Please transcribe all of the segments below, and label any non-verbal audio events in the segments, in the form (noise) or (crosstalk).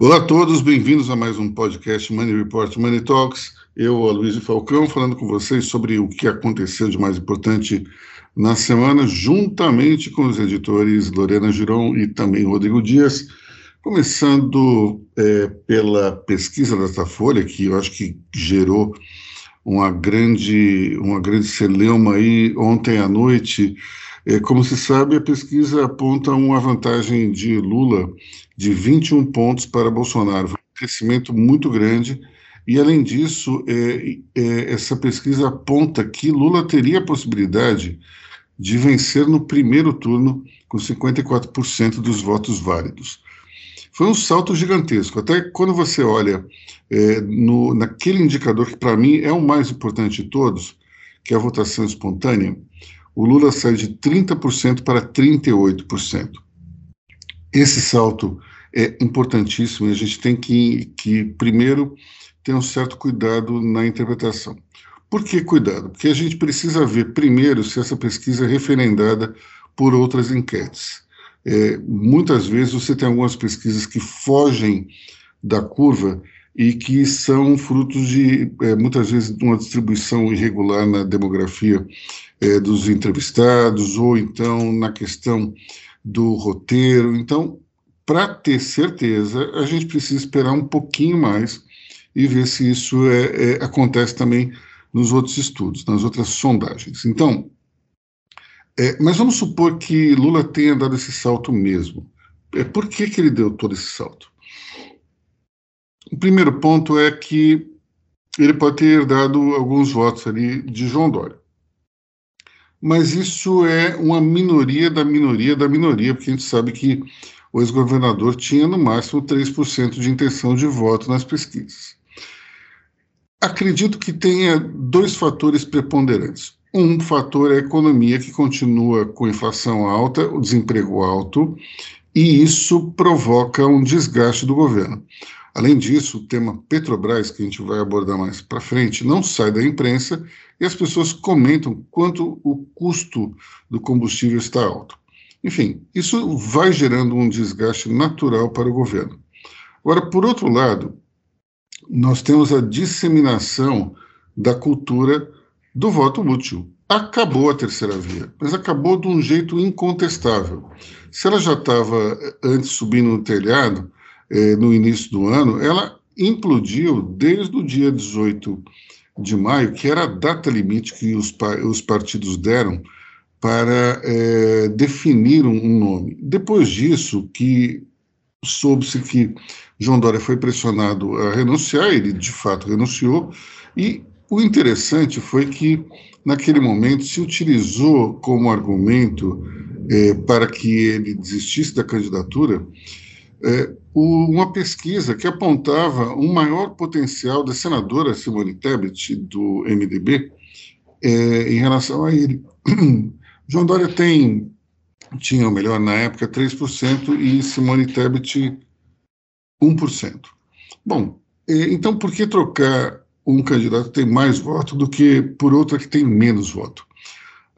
Olá a todos, bem-vindos a mais um podcast Money Report Money Talks. Eu, Aloysio Falcão, falando com vocês sobre o que aconteceu de mais importante na semana, juntamente com os editores Lorena Giron e também Rodrigo Dias, começando é, pela pesquisa dessa folha, que eu acho que gerou uma grande, uma grande celeuma aí ontem à noite. É, como se sabe, a pesquisa aponta uma vantagem de Lula de 21 pontos para Bolsonaro, um crescimento muito grande. E, além disso, é, é, essa pesquisa aponta que Lula teria a possibilidade de vencer no primeiro turno com 54% dos votos válidos. Foi um salto gigantesco. Até quando você olha é, no, naquele indicador que, para mim, é o mais importante de todos, que é a votação espontânea, o Lula sai de 30% para 38%. Esse salto é importantíssimo e a gente tem que, que, primeiro, ter um certo cuidado na interpretação. Por que cuidado? Porque a gente precisa ver, primeiro, se essa pesquisa é referendada por outras enquetes. É, muitas vezes você tem algumas pesquisas que fogem da curva e que são frutos de, é, muitas vezes, de uma distribuição irregular na demografia é, dos entrevistados, ou então na questão do roteiro. Então, para ter certeza, a gente precisa esperar um pouquinho mais e ver se isso é, é, acontece também nos outros estudos, nas outras sondagens. Então, é, mas vamos supor que Lula tenha dado esse salto mesmo. É, por que, que ele deu todo esse salto? O primeiro ponto é que ele pode ter dado alguns votos ali de João Dória. Mas isso é uma minoria da minoria da minoria, porque a gente sabe que o ex-governador tinha no máximo 3% de intenção de voto nas pesquisas. Acredito que tenha dois fatores preponderantes. Um fator é a economia, que continua com inflação alta, o desemprego alto, e isso provoca um desgaste do governo. Além disso, o tema Petrobras, que a gente vai abordar mais para frente, não sai da imprensa e as pessoas comentam quanto o custo do combustível está alto. Enfim, isso vai gerando um desgaste natural para o governo. Agora, por outro lado, nós temos a disseminação da cultura do voto útil. Acabou a terceira via, mas acabou de um jeito incontestável. Se ela já estava antes subindo no telhado, eh, no início do ano, ela implodiu desde o dia 18 de maio, que era a data limite que os, os partidos deram para eh, definir um, nome. Depois disso, que soube-se que João Dória foi pressionado a renunciar, ele de fato renunciou, e o interessante foi que, naquele momento, se utilizou como argumento é, para que ele desistisse da candidatura é, uma pesquisa que apontava um maior potencial da senadora Simone Tebet, do MDB, é, em relação a ele. (clears throat) João Dória tem, tinha, ou melhor, na época, 3% e Simone Tebet 1%. Bom, então por que trocar um candidato que tem mais voto do que por outra que tem menos voto.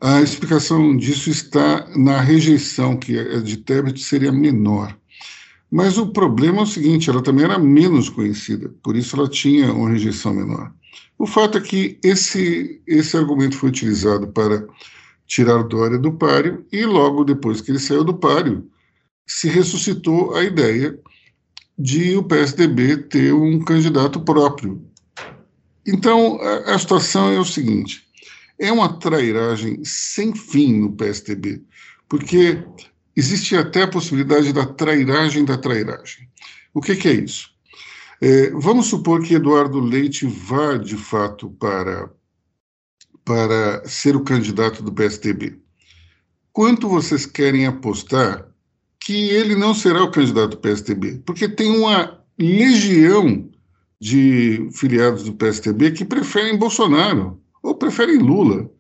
A explicação disso está na rejeição, que a de Tebet seria menor. Mas o problema é o seguinte: ela também era menos conhecida, por isso ela tinha uma rejeição menor. O fato é que esse, esse argumento foi utilizado para tirar Dória do páreo, e logo depois que ele saiu do páreo, se ressuscitou a ideia de o PSDB ter um candidato próprio, então, a, a situação é o seguinte: é uma trairagem sem fim no PSDB, porque existe até a possibilidade da trairagem da trairagem. O que, que é isso? É, vamos supor que Eduardo Leite vá de fato para, para ser o candidato do PSDB. Quanto vocês querem apostar que ele não será o candidato do PSDB? Porque tem uma legião de filiados do PSTB que preferem Bolsonaro ou preferem Lula.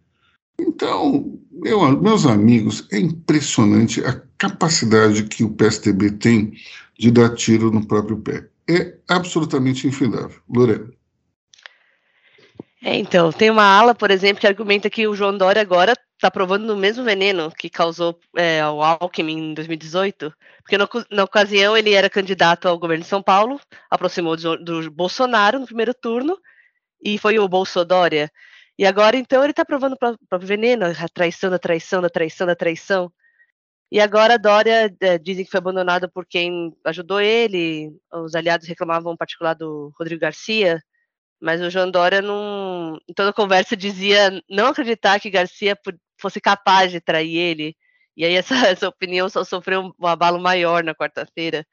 Então, meu, meus amigos, é impressionante a capacidade que o PSTB tem de dar tiro no próprio pé. É absolutamente infindável. Lorena. É, então, tem uma ala, por exemplo, que argumenta que o João Dória agora tá provando no mesmo veneno que causou é, o Alckmin em 2018, porque no, na ocasião ele era candidato ao governo de São Paulo, aproximou do, do Bolsonaro no primeiro turno, e foi o Bolsodória. E agora, então, ele está provando o veneno, a traição da traição, da traição, da traição. E agora a Dória é, dizem que foi abandonado por quem ajudou ele, os aliados reclamavam em particular do Rodrigo Garcia, mas o João Dória, não, em toda conversa, dizia não acreditar que Garcia fosse capaz de trair ele. E aí essa, (laughs) essa opinião só sofreu um abalo maior na quarta-feira.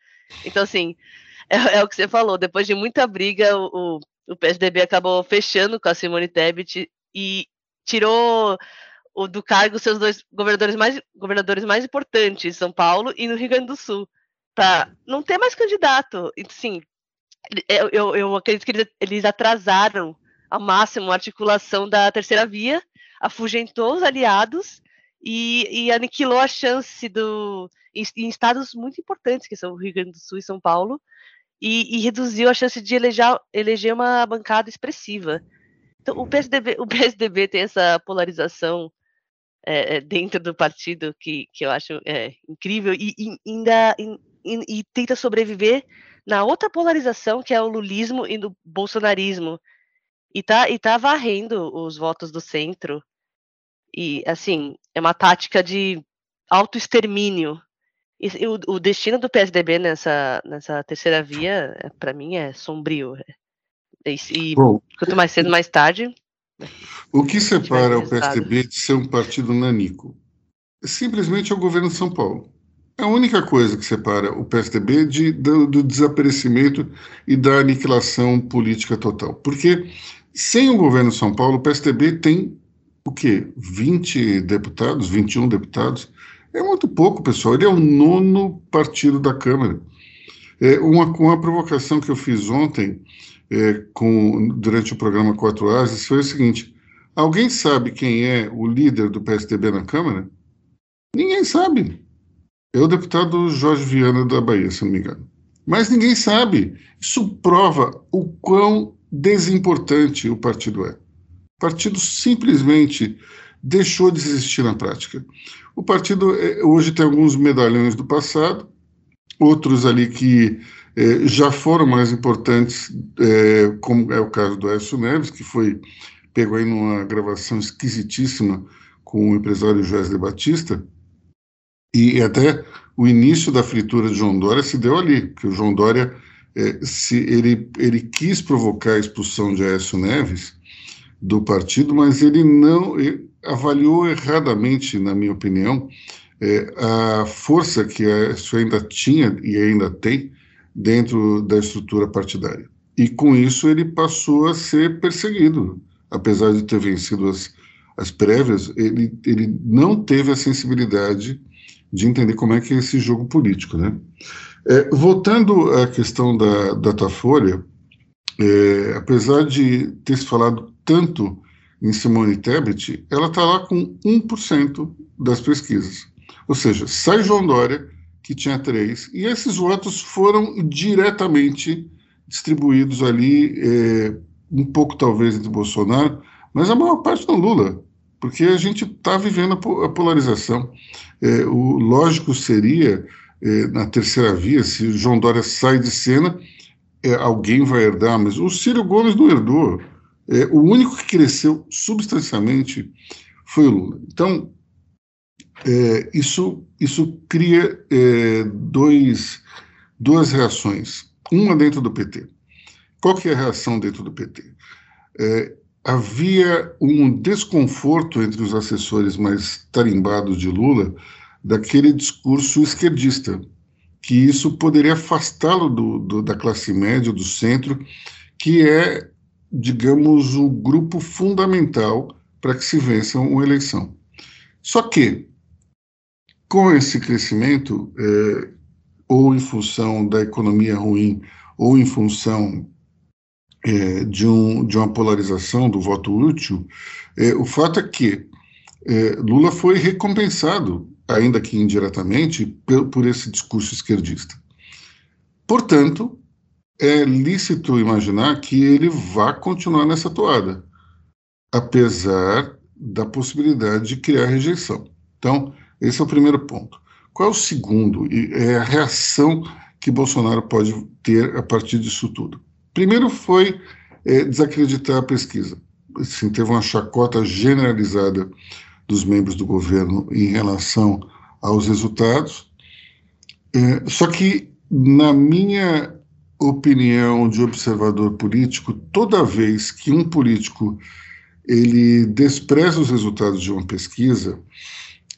Então, assim, (laughs) é, é, o que você falou, depois de muita briga, o, o PSDB acabou fechando com a Simone Tebet e tirou o, do cargo seus dois governadores mais, governadores mais importantes, São Paulo e no Rio Grande do Sul, para não ter mais candidato. Sim, eu, eu, eu acredito que eles, eles atrasaram ao máximo a articulação da terceira via, afugentou os aliados e, e aniquilou a chance do em, estados muito importantes, que são o Rio Grande do Sul e São Paulo, e, e reduziu a chance de eleger, eleger uma bancada expressiva. Então, o PSDB, o PSDB tem essa polarização é, dentro do partido que, que eu acho é, incrível e, e ainda e tenta sobreviver na outra polarização, que é o lulismo e do bolsonarismo. E tá, e tá varrendo os votos do centro. E, assim, é uma tática de autoextermínio. E, e o, o, destino do PSDB nessa, nessa terceira via, é, para mim, é sombrio. É, e, e Bom, quanto mais cedo, mais tarde. O que separa o PSDB de ser um partido nanico? É simplesmente o governo de São Paulo. É a única coisa que separa o PSDB de, do, do, desaparecimento e da aniquilação política total. Porque sem o governo de São Paulo, o PSDB tem o quê? 20 deputados, 21 deputados. É muito pouco, pessoal. Ele é o nono partido da Câmara. É uma, uma provocação que eu fiz ontem é, com, durante o programa Quatro Ases foi o seguinte: alguém sabe quem é o líder do PSDB na Câmara? Ninguém sabe. É o deputado Jorge Viana da Bahia, se não me engano. Mas ninguém sabe. Isso prova o quão desimportante o partido é. O partido simplesmente deixou de existir na prática. O partido é, hoje tem alguns medalhões do passado, outros ali que eh, já foram mais importantes, eh, como é o caso do Aécio Neves, que foi pego aí numa gravação esquisitíssima com o empresário Joesley Batista, e até o início da fritura de João Dória se deu ali, que o João Dória é, se ele, ele quis provocar a expulsão de Aécio Neves do partido, mas ele não ele avaliou erradamente, na minha opinião, é, a força que Aécio ainda tinha e ainda tem dentro da estrutura partidária. E com isso ele passou a ser perseguido, apesar de ter vencido as, as prévias, ele, ele não teve a sensibilidade de entender como é que é esse jogo político, né? É, voltando à questão da Datafolha, é, apesar de ter se falado tanto em Simone Tebet, ela está lá com 1% das pesquisas. Ou seja, sai João Dória, que tinha 3, e esses votos foram diretamente distribuídos ali, é, um pouco talvez entre Bolsonaro, mas a maior parte no Lula porque a gente está vivendo a polarização. É, o lógico seria, é, na terceira via, se o João Dória sai de cena, é, alguém vai herdar, mas o Ciro Gomes não herdou. É, o único que cresceu substancialmente foi o Lula. Então, é, isso, isso cria é, dois, duas reações. Uma dentro do PT. Qual que é a reação dentro do PT? Havia um desconforto entre os assessores mais tarimbados de Lula daquele discurso esquerdista, que isso poderia afastá-lo da classe média, do centro, que é, digamos, o grupo fundamental para que se vença uma eleição. Só que, com esse crescimento, é, ou em função da economia ruim, ou em função é, de, um, de uma polarização do voto útil, é, o fato é que é, Lula foi recompensado, ainda que indiretamente, por, por esse discurso esquerdista. Portanto, é lícito imaginar que ele vá continuar nessa toada, apesar da possibilidade de criar rejeição. Então, esse é o primeiro ponto. Qual é o segundo? É a reação que Bolsonaro pode ter a partir disso tudo. Primeiro foi é, desacreditar a pesquisa. Assim, teve uma chacota generalizada dos membros do governo em relação aos resultados. É, só que, na minha opinião de observador político, toda vez que um político ele despreza os resultados de uma pesquisa,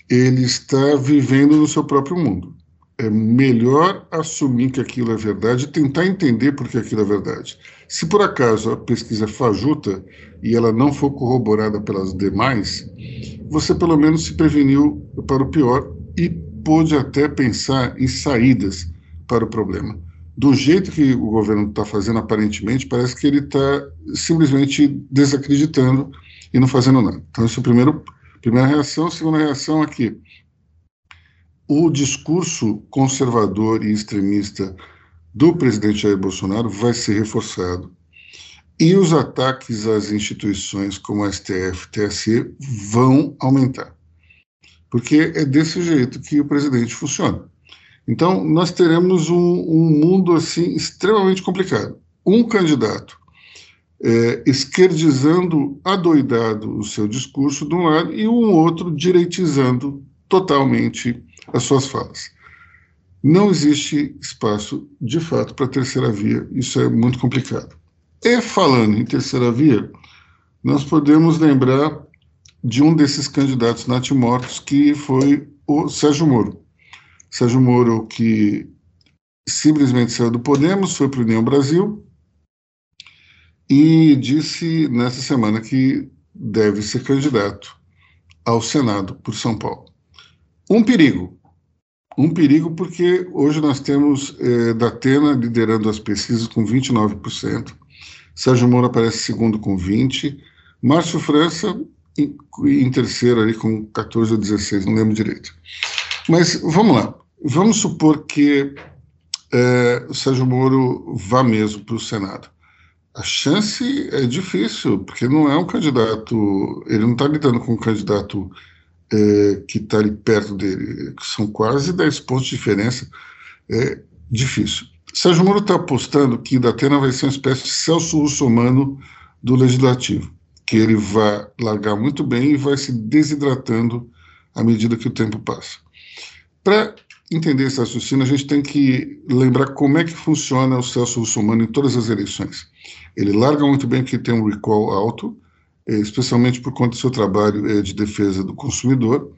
ele está vivendo no seu próprio mundo. É melhor assumir que aquilo é verdade e tentar entender por que aquilo é verdade. Se por acaso a pesquisa é fajuta e ela não for corroborada pelas demais, você pelo menos se preveniu para o pior e pôde até pensar em saídas para o problema. Do jeito que o governo está fazendo, aparentemente, parece que ele está simplesmente desacreditando e não fazendo nada. Então, essa é a primeira, primeira reação. A segunda reação é que o discurso conservador e extremista do presidente Jair Bolsonaro vai ser reforçado. E os ataques às instituições como STF, TSE vão aumentar. Porque é desse jeito que o presidente funciona. Então, nós teremos um, um mundo assim extremamente complicado. Um candidato é, esquerdizando adoidado o seu discurso de um lado e um outro direitizando totalmente as suas falas. Não existe espaço, de fato, para terceira via, isso é muito complicado. E falando em terceira via, nós podemos lembrar de um desses candidatos natimortos, que foi o Sérgio Moro. Sérgio Moro, que simplesmente saiu do Podemos, foi para o União Brasil, e disse nessa semana que deve ser candidato ao Senado por São Paulo. Um perigo. Um perigo porque hoje nós temos é, Datena liderando as pesquisas com 29%, Sérgio Moro aparece segundo com 20%, Márcio França em, em terceiro ali com 14 ou 16, não lembro direito. Mas vamos lá. Vamos supor que é, o Sérgio Moro vá mesmo para o Senado. A chance é difícil, porque não é um candidato, ele não está lidando com um candidato é, que está ali perto dele, são quase 10 pontos de diferença, é difícil. Sérgio Moro está apostando que Datena vai ser uma espécie de Celso Russomano do Legislativo, que ele vai largar muito bem e vai se desidratando à medida que o tempo passa. Para entender esse raciocínio, a gente tem que lembrar como é que funciona o Celso Russomano em todas as eleições. Ele larga muito bem que tem um recall alto, especialmente por conta do seu trabalho eh, de defesa do consumidor,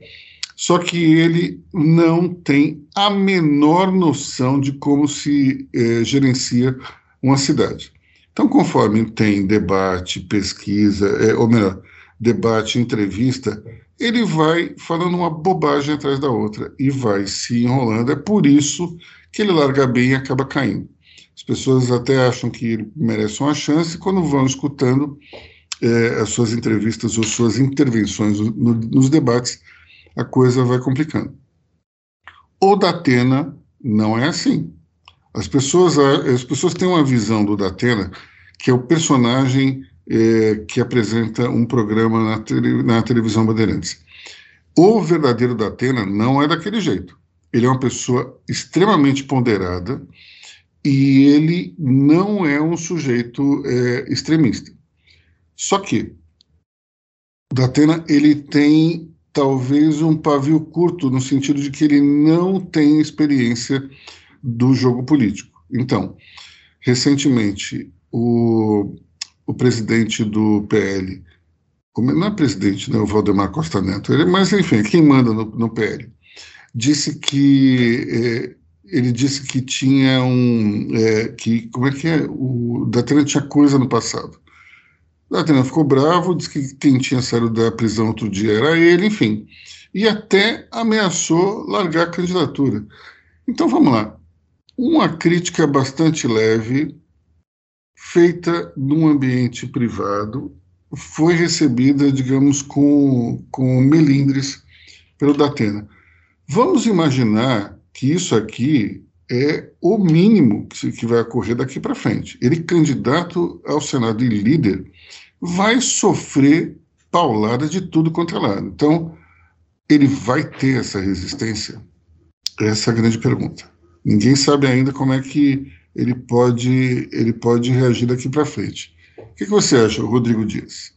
só que ele não tem a menor noção de como se eh, gerencia uma cidade. Então, conforme tem debate, pesquisa, ou melhor, debate, entrevista, ele vai falando uma bobagem atrás da outra e vai se enrolando. É por isso que ele larga bem e acaba caindo. As pessoas até acham que ele merece uma chance, e quando vão escutando é, as suas entrevistas ou suas intervenções no, nos debates, a coisa vai complicando. O Datena não é assim. As pessoas, as pessoas têm uma visão do Datena que é o personagem é, que apresenta um programa na, na televisão Bandeirantes. O verdadeiro Datena não é daquele jeito. Ele é uma pessoa extremamente ponderada, e ele não é um sujeito é, extremista. Só que Datena ele tem talvez um pavio curto no sentido de que ele não tem experiência do jogo político. Então, recentemente o, o presidente do PL, não é presidente, né, o Valdemar Costa Neto, ele, mas enfim, quem manda no, no PL, disse que é, ele disse que tinha um. É, que, como é que é? O Datena tinha coisa no passado. O Datena ficou bravo, disse que quem tinha saído da prisão outro dia era ele, enfim. E até ameaçou largar a candidatura. Então vamos lá. Uma crítica bastante leve, feita num ambiente privado, foi recebida, digamos, com, com melindres pelo Datena. Vamos imaginar que isso aqui é o mínimo que, que vai ocorrer daqui para frente. Ele, candidato ao Senado e líder, vai sofrer paulada de tudo quanto é lado. Então, ele vai ter essa resistência? Essa é a grande pergunta. Ninguém sabe ainda como é que ele pode, ele pode reagir daqui para frente. O que, que você acha, Rodrigo Dias?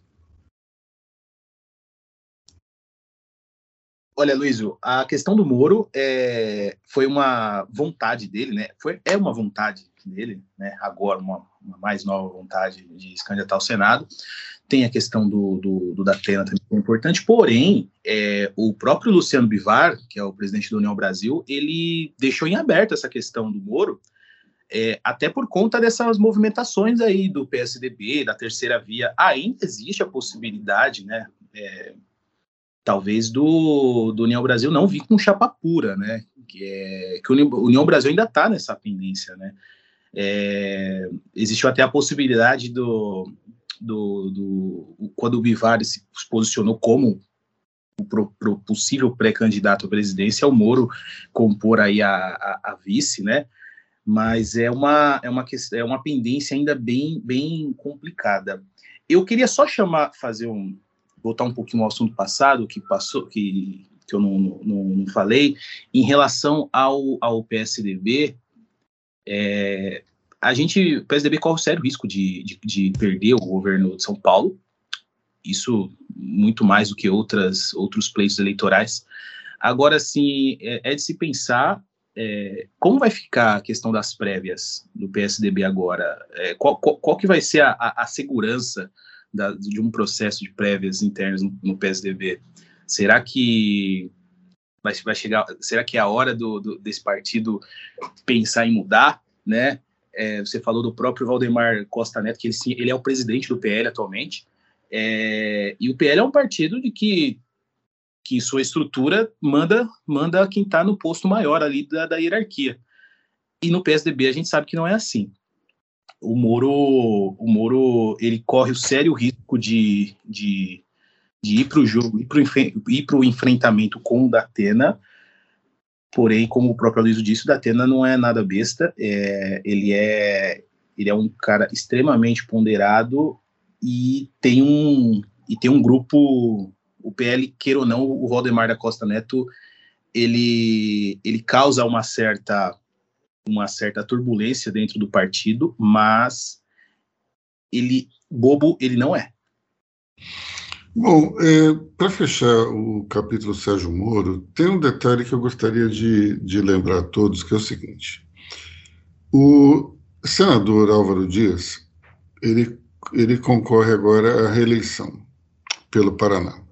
Olha, Luísio, a questão do Moro é, foi uma vontade dele, né? Foi, é uma vontade dele, né? Agora, uma, uma mais nova vontade de se candidatar ao Senado. Tem a questão do, do, do Datena também, que é importante, porém, é, o próprio Luciano Bivar, que é o presidente da União Brasil, ele deixou em aberto essa questão do Moro, é, até por conta dessas movimentações aí do PSDB, da terceira via. Ainda existe a possibilidade, né? É, talvez do, do União Brasil não vir com chapa pura, né? Que, é, que o União Brasil ainda está nessa pendência, né? É, existiu até a possibilidade do, do, do quando o Bivar se posicionou como o pro, pro possível pré-candidato à presidência, o Moro compor aí a, a, a, vice, né? Mas é uma é uma é uma pendência ainda bem bem complicada. Eu queria só chamar, fazer um voltar um pouquinho ao assunto passado que passou que que eu não, não, não falei em relação ao, ao PSDB. É, a gente, o PSDB corre o sério risco de, de, de, perder o governo de São Paulo, isso muito mais do que outras, outros pleitos eleitorais. Agora, sim, é, é de se pensar é, como vai ficar a questão das prévias do PSDB agora? É, qual, qual, qual, que vai ser a, a, a segurança da, de um processo de prévias internas no, no PSDB? Será que vai, vai, chegar? Será que é a hora do, do, desse partido pensar em mudar, né? É, você falou do próprio Valdemar Costa Neto, que ele, ele é o presidente do PL atualmente. É, e o PL é um partido de que, que sua estrutura manda, manda quem está no posto maior ali da, da hierarquia. E no PSDB a gente sabe que não é assim. O Moro, o Moro ele corre o sério risco de, de, de ir para o jogo, ir para o enfrentamento com o Datena, Porém, como o próprio Luiz disse, o Datena não é nada besta. É, ele é ele é um cara extremamente ponderado e tem um e tem um grupo o PL queira ou não o Valdemar da Costa Neto ele ele causa uma certa uma certa turbulência dentro do partido mas ele bobo ele não é Bom, é, para fechar o capítulo Sérgio Moro, tem um detalhe que eu gostaria de, de lembrar a todos, que é o seguinte. O senador Álvaro Dias, ele, ele concorre agora à reeleição pelo Paraná.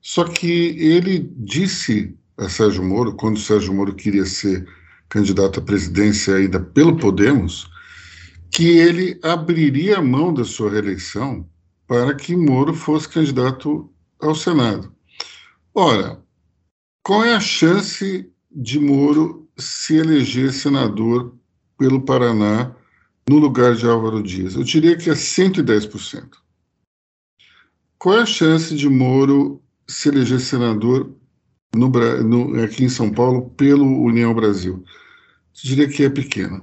Só que ele disse a Sérgio Moro, quando Sérgio Moro queria ser candidato à presidência ainda pelo Podemos, que ele abriria a mão da sua reeleição para que Moro fosse candidato ao Senado. Ora, qual é a chance de Moro se eleger senador pelo Paraná no lugar de Álvaro Dias? Eu diria que é 110%. Qual é a chance de Moro se eleger senador no, no, aqui em São Paulo pelo União Brasil? Eu diria que é pequena.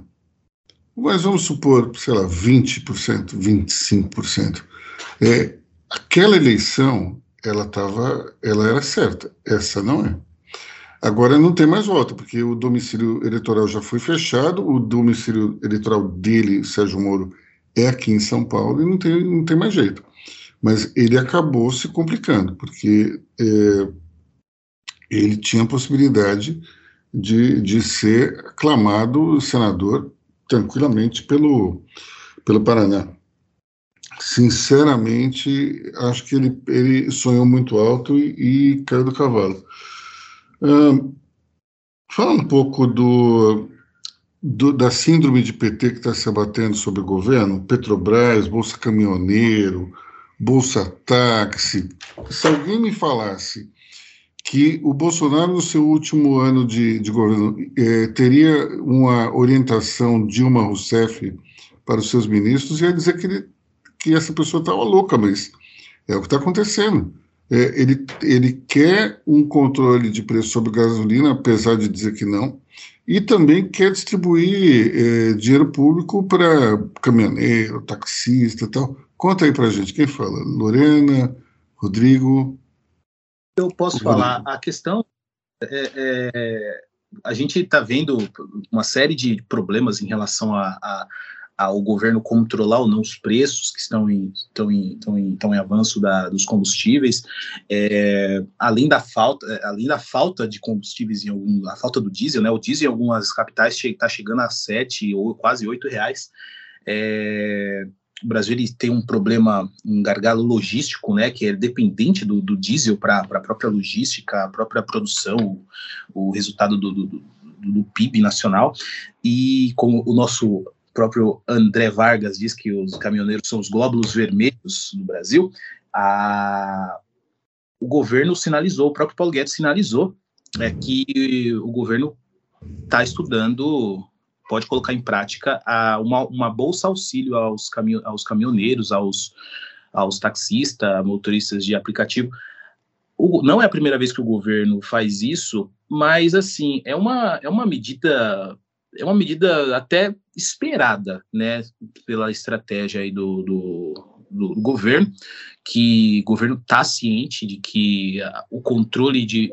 Mas vamos supor, sei lá, 20%, 25%. É, aquela eleição, ela tava, ela era certa, essa não é. Agora não tem mais volta, porque o domicílio eleitoral já foi fechado, o domicílio eleitoral dele, Sérgio Moro, é aqui em São Paulo e não tem, não tem mais jeito. Mas ele acabou se complicando, porque é, ele tinha a possibilidade de, de ser aclamado senador tranquilamente pelo, pelo Paraná sinceramente, acho que ele, ele sonhou muito alto e, e caiu do cavalo. Uh, fala um pouco do, do, da síndrome de PT que está se abatendo sobre o governo, Petrobras, Bolsa Caminhoneiro, Bolsa Táxi. Se alguém me falasse que o Bolsonaro, no seu último ano de, de governo, eh, teria uma orientação Dilma Rousseff para os seus ministros, ia dizer que ele que essa pessoa estava louca, mas é o que está acontecendo. É, ele, ele quer um controle de preço sobre gasolina, apesar de dizer que não, e também quer distribuir é, dinheiro público para caminhoneiro, taxista e tal. Conta aí para gente, quem fala? Lorena, Rodrigo? Eu posso falar. A questão é, é, a gente está vendo uma série de problemas em relação a, a, ao governo controlar ou não os preços que estão em, estão em, estão em, estão em avanço da, dos combustíveis, é, além da falta, é, além da falta de combustíveis em algum, a falta do diesel, né? O diesel em algumas capitais está chegando a sete ou quase oito reais. É, o Brasil tem um problema, um gargalo logístico, né, que é dependente do, do diesel para a própria logística, a própria produção, o, o resultado do, do, do, PIB nacional. E como o nosso próprio André Vargas diz que os caminhoneiros são os glóbulos vermelhos do Brasil, a, o governo sinalizou, o próprio Paulo Guedes sinalizou é, que o governo está estudando pode colocar em prática a, uma, uma bolsa auxílio aos, aos caminhoneiros, aos, aos taxistas, motoristas de aplicativo. O, não é a primeira vez que o governo faz isso, mas assim é uma, é uma medida é uma medida até esperada, né, pela estratégia aí do, do, do, governo, que o governo está ciente de que o controle de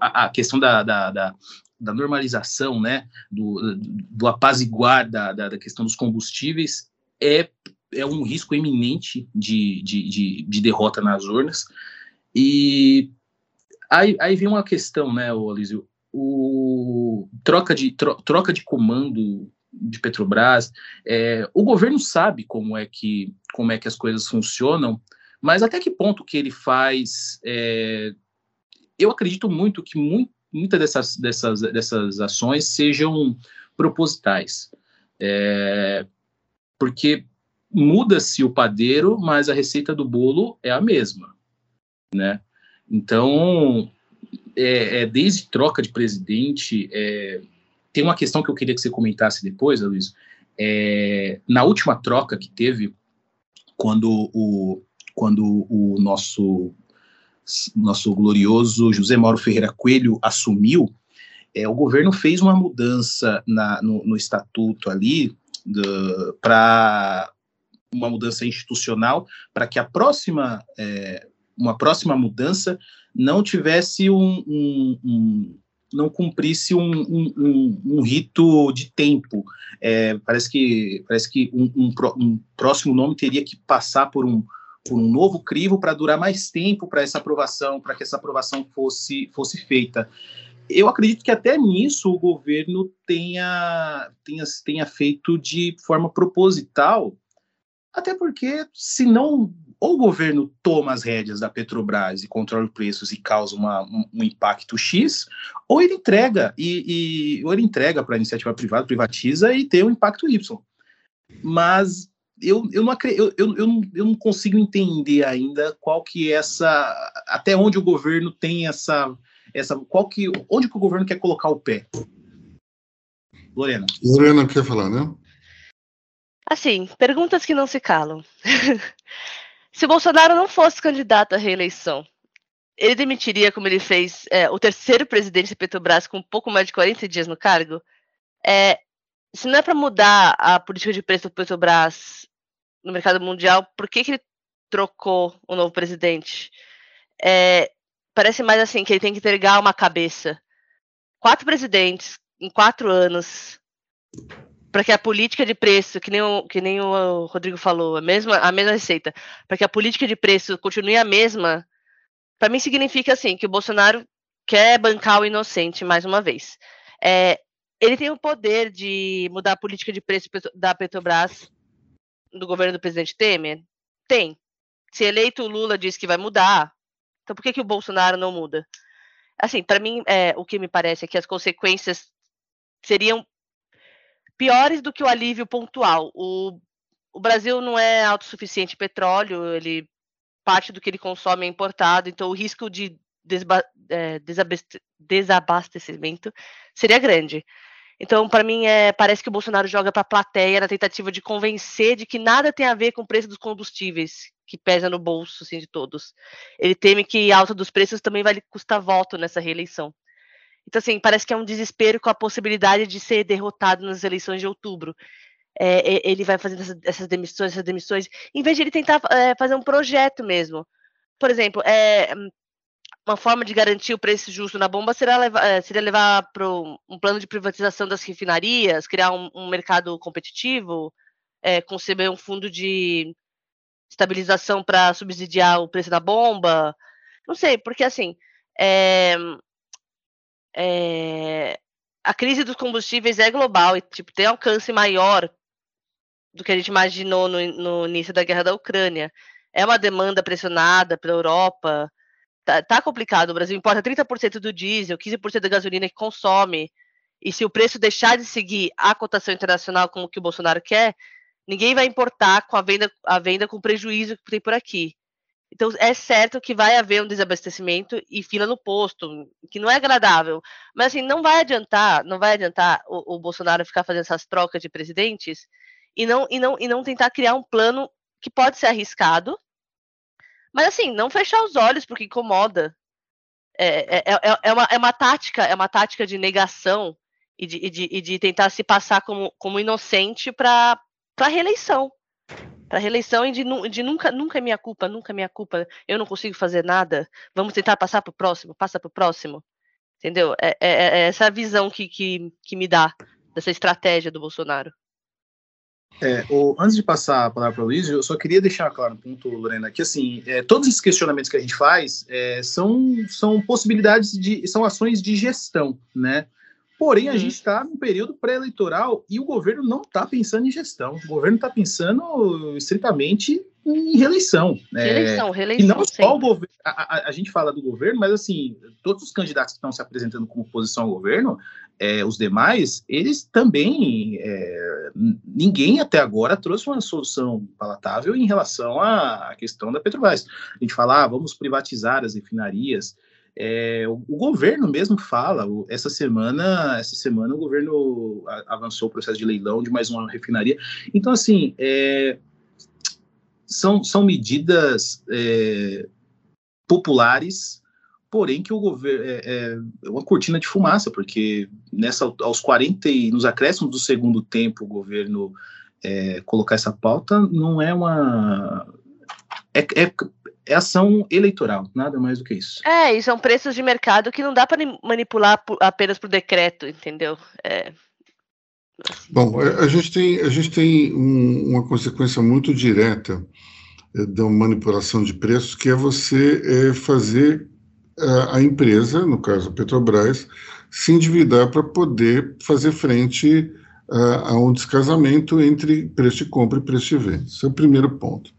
a, a questão da, da, da, da normalização, né, do, do apaziguar da, da, da, questão dos combustíveis é, é um risco eminente de, de, de, de derrota nas urnas. E aí, aí vem uma questão, né, Olísio, o troca de, tro, troca de comando de Petrobras, é, o governo sabe como é que como é que as coisas funcionam, mas até que ponto que ele faz é, eu acredito muito que muito, muitas dessas, dessas, dessas ações sejam propositais. É, porque muda-se o padeiro, mas a receita do bolo é a mesma, né? Então, é, é desde troca de presidente, é, tem uma questão que eu queria que você comentasse depois, Luiz. É, na última troca que teve, quando o, quando o nosso nosso glorioso José Mauro Ferreira Coelho assumiu, é, o governo fez uma mudança na, no, no estatuto ali para uma mudança institucional para que a próxima é, uma próxima mudança não tivesse um, um, um não cumprisse um, um, um, rito de tempo. É, parece que parece que um, um, próximo nome teria que passar por um por um novo crivo para durar mais tempo para essa aprovação, para que essa aprovação fosse, fosse feita. Eu acredito que até nisso o governo tenha, tenha, tenha feito de forma proposital, até porque se não ou o governo toma as rédeas da Petrobras e controla os preços e causa uma, um, um, impacto X, ou ele entrega e, e ou ele entrega para a iniciativa privada, privatiza e tem um impacto Y. Mas eu, eu, não, eu, eu, eu, não, eu não consigo entender ainda qual que é essa. Até onde o governo tem essa. essa qual que, onde que o governo quer colocar o pé? Lorena. Lorena quer falar, né? Assim, perguntas que não se calam. (laughs) se Bolsonaro não fosse candidato à reeleição, ele demitiria, como ele fez, é, o terceiro presidente da Petrobras com um pouco mais de 40 dias no cargo? É, se não é para mudar a política de preço do Petrobras no mercado mundial, por que, que ele trocou o novo presidente? É, parece mais assim que ele tem que entregar uma cabeça. Quatro presidentes em quatro anos para que a política de preço, que nem o, que nem o Rodrigo falou, a mesma, a mesma receita, para que a política de preço continue a mesma, para mim significa assim que o Bolsonaro quer bancar o inocente mais uma vez. É, ele tem o poder de mudar a política de preço da Petrobras do governo do presidente Temer? Tem. Se eleito o Lula diz que vai mudar, então por que, que o Bolsonaro não muda? Assim, para mim, é, o que me parece é que as consequências seriam piores do que o alívio pontual. O, o Brasil não é autossuficiente em petróleo, ele parte do que ele consome é importado, então o risco de desba, é, desabastecimento seria grande. Então, para mim, é, parece que o Bolsonaro joga para a plateia na tentativa de convencer de que nada tem a ver com o preço dos combustíveis, que pesa no bolso assim, de todos. Ele teme que a alta dos preços também vai lhe custar voto nessa reeleição. Então, assim, parece que é um desespero com a possibilidade de ser derrotado nas eleições de outubro. É, ele vai fazendo essas, demissões, essas demissões, em vez de ele tentar é, fazer um projeto mesmo. por exemplo, é, uma forma de garantir o preço justo na bomba seria levar, seria levar para um plano de privatização das refinarias, criar um, um mercado competitivo, é, conceber um fundo de estabilização para subsidiar o preço da bomba. Não sei, porque assim, é, a crise dos combustíveis é global e tipo, tem alcance maior do que a gente imaginou no, no início da guerra da Ucrânia. É uma demanda pressionada pela Europa, tá, tá complicado. O Brasil importa 30% do diesel, 15% da gasolina que consome. E se o preço deixar de seguir a cotação internacional como que o Bolsonaro quer, ninguém vai importar com a venda, a venda com prejuízo que tem por aqui. Então é certo que vai haver um desabastecimento e fila no posto, que não é agradável. Mas assim, não vai adiantar, não vai adiantar o, o Bolsonaro ficar fazendo essas trocas de presidentes e não, e, não, e não tentar criar um plano que pode ser arriscado, mas assim, não fechar os olhos porque incomoda. É, é, é, é, uma, é uma tática, é uma tática de negação e de, e de, e de tentar se passar como, como inocente para a reeleição. Para reeleição e de, de nunca, nunca é minha culpa, nunca é minha culpa, eu não consigo fazer nada, vamos tentar passar para o próximo, passa para o próximo. Entendeu? É, é, é essa visão que, que, que me dá dessa estratégia do Bolsonaro. É, o, antes de passar a palavra para o Luiz, eu só queria deixar claro um ponto, Lorena, que assim, é, todos esses questionamentos que a gente faz é, são, são possibilidades de, são ações de gestão, né? Porém, a uhum. gente está num período pré-eleitoral e o governo não está pensando em gestão. O governo está pensando estritamente em reeleição. Né? Reeleição, reeleição. E não só o governo. A, a, a, gente fala do governo, mas assim, todos os candidatos que estão se apresentando como oposição ao governo, é, os demais, eles também. É, ninguém até agora trouxe uma solução palatável em relação à, à questão da Petrobras. A gente fala, ah, vamos privatizar as refinarias. É, o, o, governo mesmo fala, o, essa semana, essa semana o governo a, avançou o processo de leilão de mais uma refinaria. Então, assim, é, são, são medidas é, populares, porém que o governo é, é, uma cortina de fumaça, porque nessa aos 40 e nos acréscimos do segundo tempo o governo é, colocar essa pauta não é uma é, é, ação eleitoral, nada mais do que isso. É, e são preços de mercado que não dá para manipular apenas por decreto, entendeu? É. Bom, a gente tem, a gente tem um, uma consequência muito direta é, da manipulação de preços, que é você é, fazer a, a, empresa, no caso a Petrobras, se endividar para poder fazer frente a, a um descasamento entre preço de compra e preço de venda. Esse é o primeiro ponto.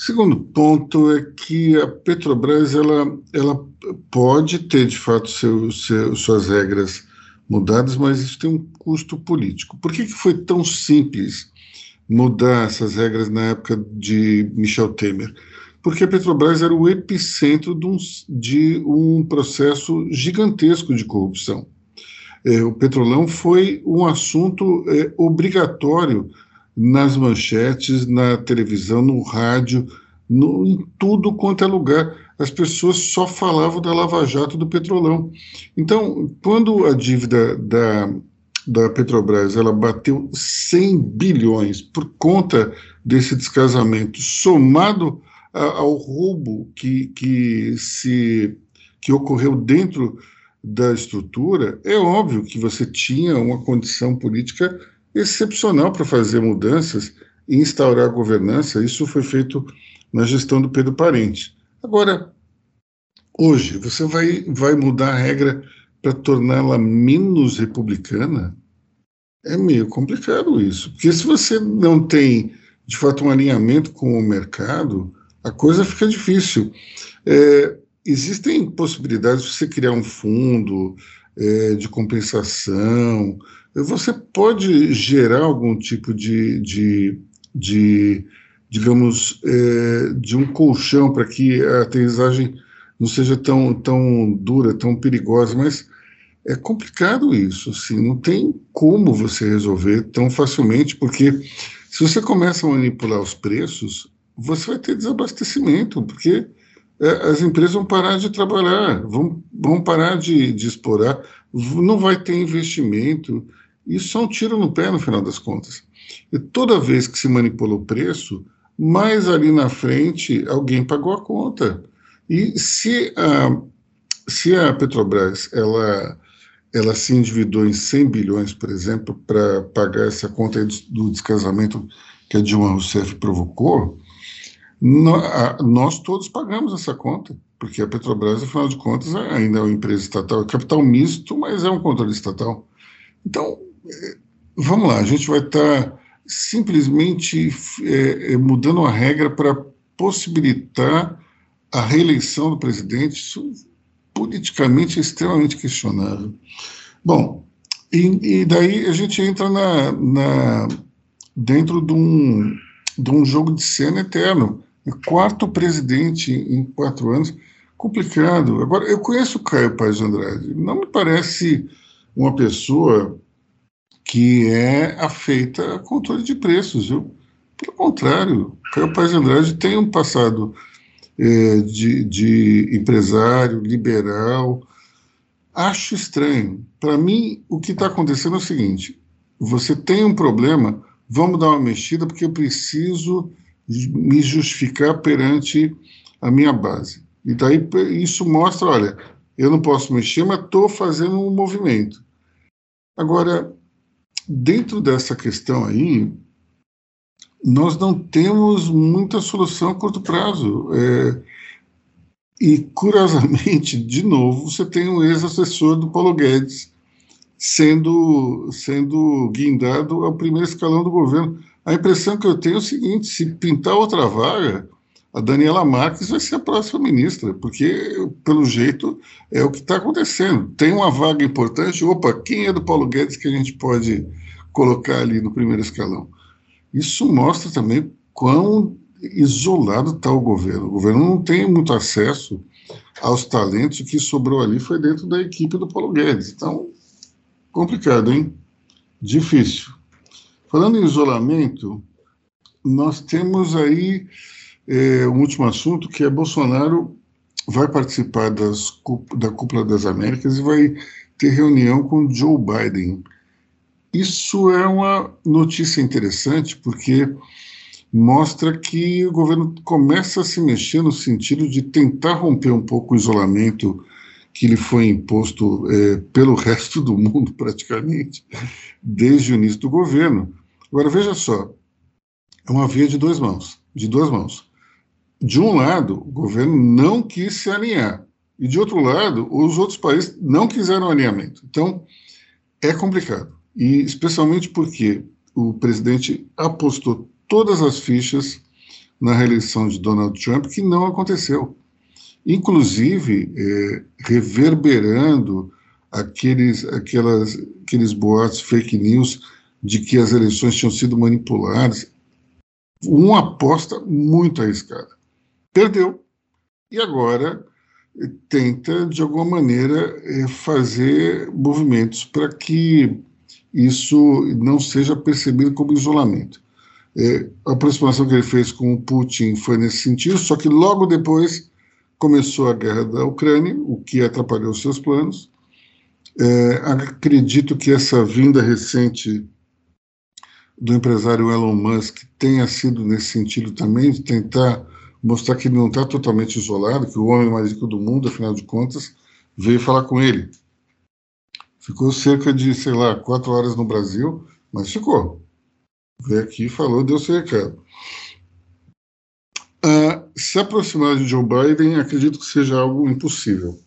Segundo ponto é que a Petrobras ela, ela pode ter de fato seu, seu, suas regras mudadas, mas isso tem um custo político. Por que, que foi tão simples mudar essas regras na época de Michel Temer? Porque a Petrobras era o epicentro de um, de um processo gigantesco de corrupção. É, o petrolão foi um assunto é, obrigatório nas manchetes, na televisão, no rádio, no, em tudo quanto é lugar. As pessoas só falavam da Lava Jato do Petrolão. Então, quando a dívida da, da Petrobras ela bateu 100 bilhões por conta desse descasamento, somado a, ao roubo que, que, se, que ocorreu dentro da estrutura, é óbvio que você tinha uma condição política excepcional para fazer mudanças e instaurar governança. Isso foi feito na gestão do Pedro Parente. Agora, hoje, você vai, vai mudar a regra para torná-la menos republicana? É meio complicado isso, porque se você não tem, de fato, um alinhamento com o mercado, a coisa fica difícil. É, existem possibilidades de você criar um fundo é, de compensação, você pode gerar algum tipo de, de, de digamos, é, de um colchão para que a aterrissagem não seja tão, tão dura, tão perigosa, mas é complicado isso, assim, não tem como você resolver tão facilmente, porque se você começa a manipular os preços, você vai ter desabastecimento, porque é, as empresas vão parar de trabalhar, vão, vão parar de, de explorar, não vai ter investimento, isso é um tiro no pé, no final das contas. E toda vez que se manipula o preço, mais ali na frente alguém pagou a conta. E se a, se a Petrobras ela, ela se endividou em 100 bilhões, por exemplo, para pagar essa conta do descasamento que a Dilma Rousseff provocou, nós todos pagamos essa conta, porque a Petrobras, afinal de contas, ainda é uma empresa estatal, é capital misto, mas é um controle estatal. Então, é, vamos lá, a gente vai estar tá simplesmente é, é, mudando a regra para possibilitar a reeleição do presidente. Isso politicamente é extremamente questionável. Bom, e, e daí a gente entra na, na dentro de um, de um jogo de cena eterno. Quarto presidente em quatro anos, complicado. Agora, eu conheço o Caio de Andrade, não me parece uma pessoa que é afeita a controle de preços, viu? Pelo contrário, Caio Paz de Andrade tem um passado é, de, de empresário, liberal. Acho estranho. Para mim, o que está acontecendo é o seguinte: você tem um problema, vamos dar uma mexida, porque eu preciso me justificar perante a minha base. E daí isso mostra, olha, eu não posso mexer, mas estou fazendo um movimento. Agora, dentro dessa questão aí, nós não temos muita solução a curto prazo. É, e, curiosamente, (laughs) de novo, você tem um ex-assessor do Paulo Guedes sendo, sendo guindado ao primeiro escalão do governo. A impressão que eu tenho é o seguinte: se pintar outra vaga, a Daniela Marques vai ser a próxima ministra, porque, pelo jeito, é o que está acontecendo. Tem uma vaga importante, opa, quem é do Paulo Guedes que a gente pode colocar ali no primeiro escalão? Isso mostra também quão isolado está o governo. O governo não tem muito acesso aos talentos, o que sobrou ali foi dentro da equipe do Paulo Guedes. Então, complicado, hein? Difícil. Falando em isolamento, nós temos aí é, um último assunto que é Bolsonaro vai participar das, da Cúpula das Américas e vai ter reunião com Joe Biden. Isso é uma notícia interessante porque mostra que o governo começa a se mexer no sentido de tentar romper um pouco o isolamento que lhe foi imposto é, pelo (laughs) resto do mundo, praticamente, desde o início do governo. Agora, veja só, é uma via de duas mãos, de duas mãos. De um lado, o governo não quis se alinhar, e de outro lado, os outros países não quiseram alinhamento. Então, é complicado e especialmente porque o presidente apostou todas as fichas na reeleição de Donald Trump, que não aconteceu. Inclusive, é, reverberando aqueles, aquelas, aqueles boatos, fake news, de que as eleições tinham sido manipuladas. Uma aposta muito arriscada. Perdeu. E agora é, tenta, de alguma maneira, é, fazer movimentos para que isso não seja percebido como isolamento. É, a aproximação que ele fez com o Putin foi nesse sentido, só que logo depois começou a guerra da Ucrânia, o que atrapalhou seus planos. É, acredito que essa vinda recente do empresário Elon Musk tenha sido nesse sentido também, de tentar mostrar que ele não está totalmente isolado, que o homem mais rico do mundo, afinal de contas, veio falar com ele. Ficou cerca de, sei lá, quatro horas no Brasil, mas ficou. Veio aqui, falou, deu seu recado. Uh, se aproximar de Joe Biden, acredito que seja algo impossível.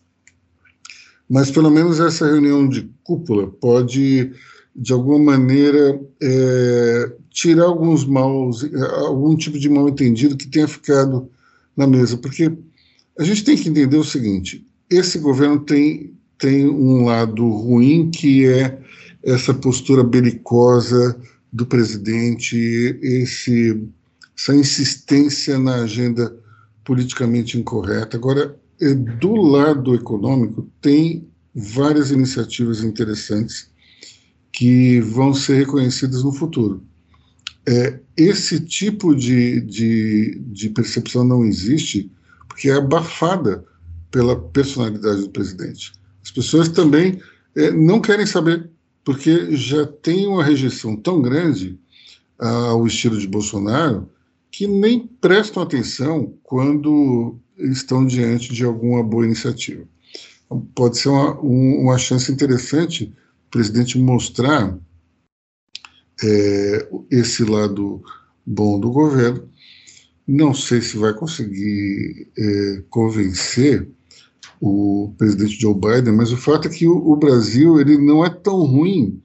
Mas pelo menos essa reunião de cúpula pode, de alguma maneira, é, tirar alguns maus, algum tipo de mal entendido que tenha ficado na mesa. Porque a gente tem que entender o seguinte: esse governo tem tem um lado ruim, que é essa postura belicosa do presidente, esse, essa insistência na agenda politicamente incorreta. Agora, é, do lado econômico, tem várias iniciativas interessantes que vão ser reconhecidas no futuro. É, esse tipo de, de, de percepção não existe porque é abafada pela personalidade do presidente. As pessoas também é, não querem saber, porque já tem uma rejeição tão grande ao estilo de Bolsonaro que nem prestam atenção quando estão diante de alguma boa iniciativa. Pode ser uma, uma chance interessante o presidente mostrar é, esse lado bom do governo. Não sei se vai conseguir é, convencer o presidente Joe Biden, mas o fato é que o, o, Brasil ele não é tão ruim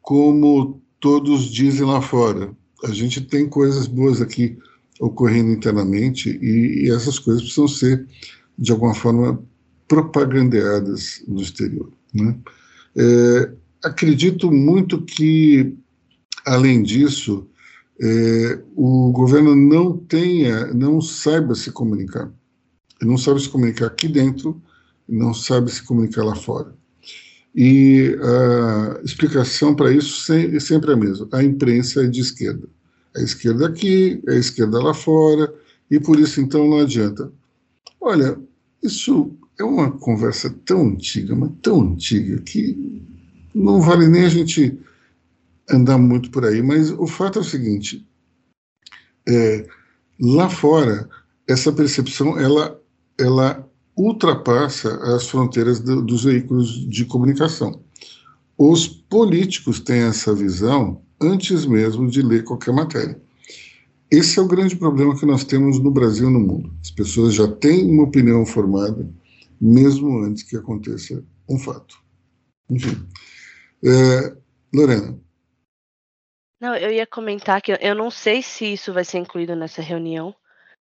como todos dizem lá fora. A gente tem coisas boas aqui ocorrendo internamente e, e essas coisas precisam ser, de alguma forma, propagandeadas no exterior. Né? É, acredito muito que, além disso, é, o governo não tenha, não saiba se comunicar. Não sabe se comunicar aqui dentro, não sabe se comunicar lá fora. E a explicação para isso é sempre a mesma. A imprensa é de esquerda. A esquerda aqui, a esquerda lá fora, e por isso então não adianta. Olha, isso é uma conversa tão antiga, mas tão antiga, que não vale nem a gente andar muito por aí. Mas o fato é o seguinte: é, lá fora, essa percepção ela, ela ultrapassa as fronteiras do, dos veículos de comunicação. Os políticos têm essa visão antes mesmo de ler qualquer matéria. Esse é o grande problema que nós temos no Brasil e no mundo. As pessoas já têm uma opinião formada, mesmo antes que aconteça um fato. Enfim. É, Lorena. Não, eu ia comentar que eu não sei se isso vai ser incluído nessa reunião,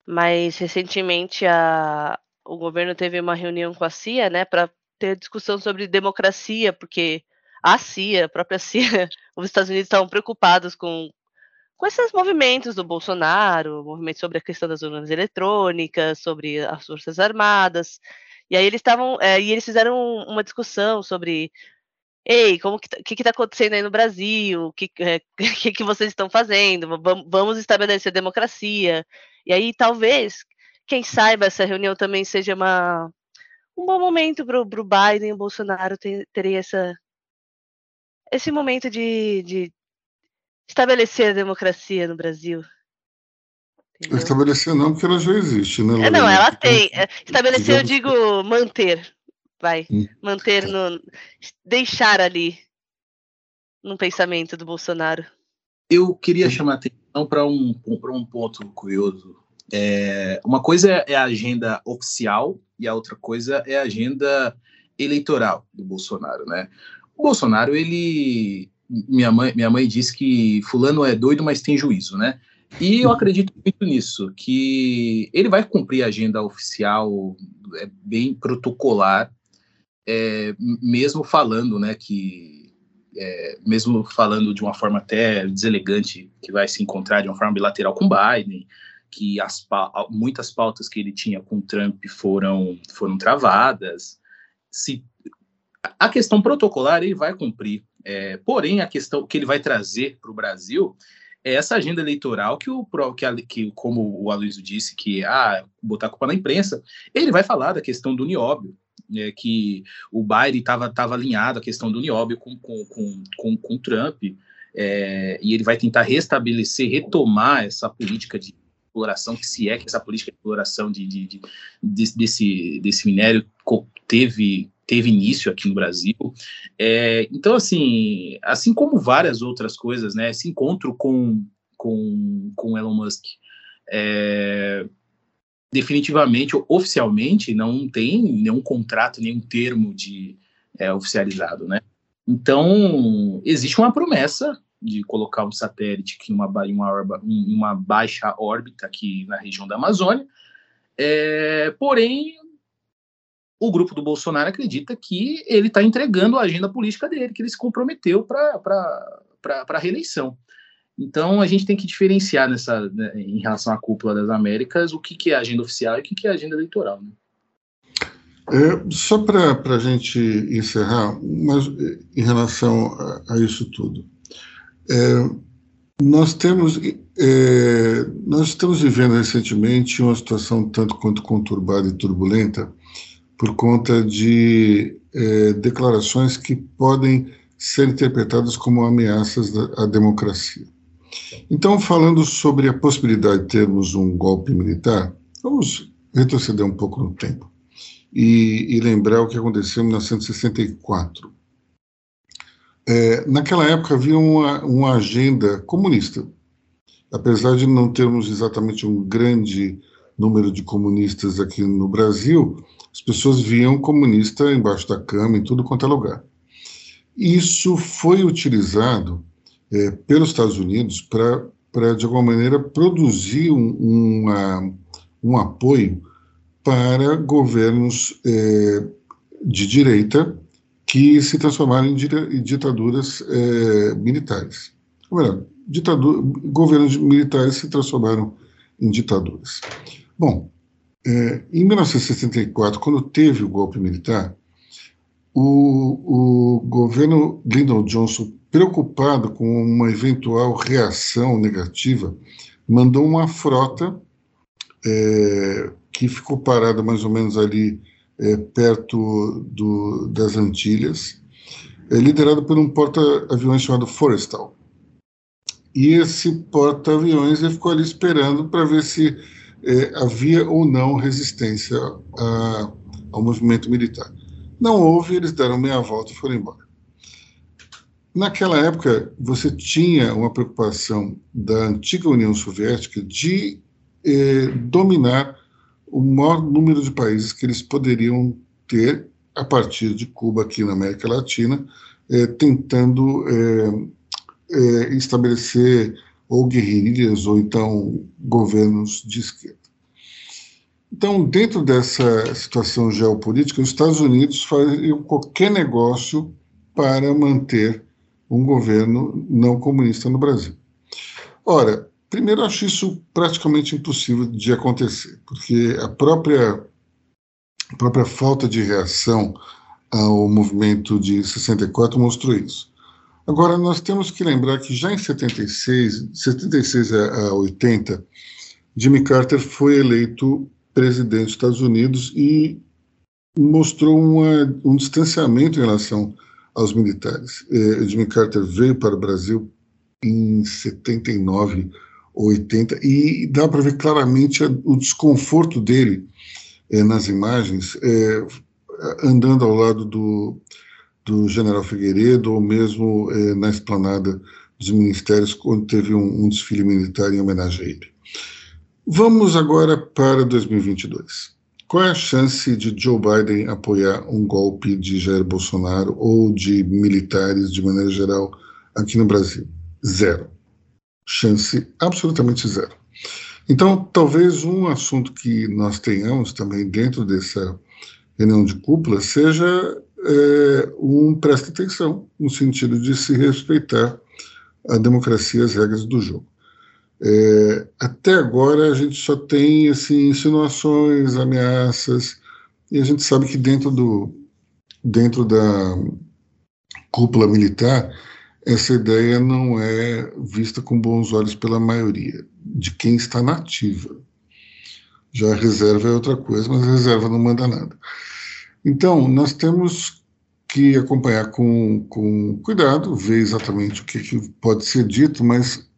mas recentemente a, o governo teve uma reunião com a CIA, né, para ter discussão sobre democracia, porque a CIA, a própria CIA, (laughs) os Estados Unidos estavam preocupados com, com esses movimentos do Bolsonaro, movimentos sobre a questão das urnas eletrônicas, sobre as Forças Armadas, e aí eles estavam, é, e eles fizeram uma discussão sobre Ei, como que, tá, que está acontecendo aí no Brasil? O que, é, (laughs) que, que vocês estão fazendo? Vamos estabelecer democracia. E aí, talvez, quem saiba, essa reunião também seja uma, um bom momento para o Biden e o Bolsonaro ter, terem essa, esse momento de, de estabelecer a democracia no Brasil. Entendeu? Estabelecer não, porque ela já existe, né? É, não, ela tem. É, estabelecer, eu digo manter. Vai. Hum. Manter no. Deixar ali no pensamento do Bolsonaro. Eu queria chamar a atenção para um, um ponto curioso. É, uma coisa é a agenda oficial e a outra coisa é a agenda eleitoral do Bolsonaro, né? O Bolsonaro, ele. Minha mãe, minha mãe disse que Fulano é doido, mas tem juízo, né? E eu acredito muito nisso, que ele vai cumprir a agenda oficial é, bem protocolar, é, mesmo falando, né, que é, mesmo falando de uma forma até deselegante, que vai se encontrar de uma forma bilateral com Biden, que as, muitas pautas que ele tinha com Trump foram, foram travadas. Se a questão protocolar ele vai cumprir, é, porém a questão que ele vai trazer para o Brasil é essa agenda eleitoral que o que, que como o Aloysio disse que ah botar a culpa na imprensa, ele vai falar da questão do nióbio, é, que o Biden estava tava alinhado a questão do nióbio com com, com, com, com Trump. É, e ele vai tentar restabelecer, retomar essa política de exploração, que se é que essa política de exploração de, de, de, desse, desse minério teve teve início aqui no Brasil. É, então, assim, assim como várias outras coisas, né, esse encontro com, com, com Elon Musk, é, definitivamente, oficialmente, não tem nenhum contrato, nenhum termo de é, oficializado, né? Então, existe uma promessa de colocar um satélite em uma, uma, uma baixa órbita aqui na região da Amazônia. É, porém, o grupo do Bolsonaro acredita que ele está entregando a agenda política dele, que ele se comprometeu para a reeleição. Então, a gente tem que diferenciar nessa, né, em relação à cúpula das Américas o que, que é agenda oficial e o que, que é agenda eleitoral. Né? É, só para a gente encerrar, mas em relação a, a isso tudo, é, nós temos é, nós estamos vivendo recentemente uma situação tanto quanto conturbada e turbulenta por conta de é, declarações que podem ser interpretadas como ameaças à democracia. Então, falando sobre a possibilidade de termos um golpe militar, vamos retroceder um pouco no tempo e, e lembrar o que aconteceu em 1964. É, naquela época havia uma, uma agenda comunista. Apesar de não termos exatamente um grande número de comunistas aqui no Brasil, as pessoas viam comunista embaixo da cama, em tudo quanto é lugar. Isso foi utilizado é, pelos Estados Unidos para, de alguma maneira, produzir um, uma, um apoio para governos é, de direita que se transformaram em, ditaduras é, militares. Ou melhor, ditadura, governos militares se transformaram em ditaduras. Bom, é, em 1964, quando teve o golpe militar, o, o governo Lyndon Johnson, preocupado com uma eventual reação negativa, mandou uma frota é, que ficou parada mais ou menos ali é, perto do, das Antilhas, é, liderada por um porta-aviões chamado Forrestal. E esse porta-aviões ficou ali esperando para ver se é, havia ou não resistência a, ao movimento militar. Não houve, eles deram meia volta e foram embora. Naquela época, você tinha uma preocupação da antiga União Soviética de eh, dominar o maior número de países que eles poderiam ter a partir de Cuba aqui na América Latina, eh, tentando eh, eh estabelecer ou guerrilhas ou então governos de esquerda. Então, dentro dessa situação geopolítica, os Estados Unidos fariam qualquer negócio para manter um governo não comunista no Brasil. Ora, primeiro, acho isso praticamente impossível de acontecer, porque a própria, a própria falta de reação ao movimento de 64 mostrou isso. Agora, nós temos que lembrar que já em 76, 76 a 80, Jimmy Carter foi eleito presidente dos Estados Unidos e mostrou uma, um distanciamento em relação aos militares. É, Jimmy Carter veio para o Brasil em 79 ou 80 e dá para ver claramente o desconforto dele é, nas imagens, é, andando ao lado do, do general Figueiredo ou mesmo é, na esplanada dos ministérios, quando teve um, um desfile militar em homenagem a ele. Vamos agora para 2022. Qual é a chance de Joe Biden apoiar um golpe de Jair Bolsonaro ou de militares de maneira geral aqui no Brasil? Zero. Chance absolutamente zero. Então, talvez um assunto que nós tenhamos também dentro dessa reunião de cúpula seja é, um presta atenção, no sentido de se respeitar a democracia e as regras do jogo. É, até agora a gente só tem assim, insinuações, ameaças, e a gente sabe que dentro, do, dentro da cúpula militar, essa ideia não é vista com bons olhos pela maioria, de quem está nativa. Já a reserva é outra coisa, mas a reserva não manda nada. Então, nós temos que acompanhar com, com cuidado, ver exatamente o que, que pode ser dito, mas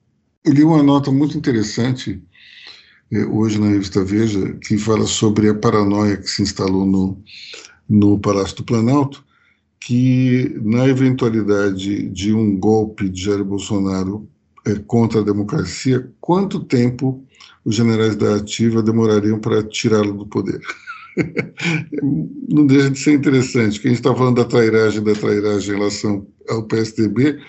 eu li uma nota muito interessante eh, hoje na revista Veja, que fala sobre a paranoia que se instalou no, no Palácio do Planalto, que na eventualidade de um golpe de Jair Bolsonaro eh, contra a democracia, quanto tempo os generais da ativa demorariam para tirá-lo do poder? (laughs) Não deixa de ser interessante, que a gente está falando da trairagem, da trairagem em relação ao PSDB,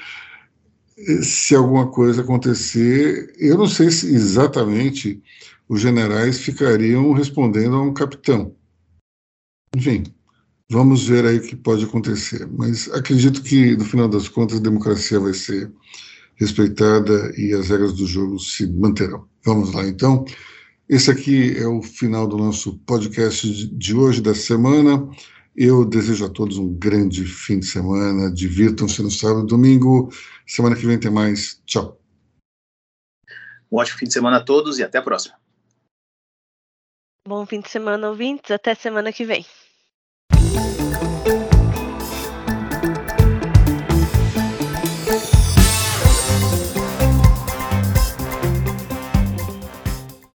se alguma coisa acontecer, eu não sei se exatamente os generais ficariam respondendo a um capitão. Enfim, vamos ver aí o que pode acontecer. Mas acredito que, no final das contas, a democracia vai ser respeitada e as regras do jogo se manterão. Vamos lá, então. Esse aqui é o final do nosso podcast de hoje, da semana. Eu desejo a todos um grande fim de semana. Divirtam-se no sábado e domingo. Semana que vem tem mais. Tchau. Um ótimo fim de semana a todos e até a próxima. Bom fim de semana, ouvintes. Até semana que vem.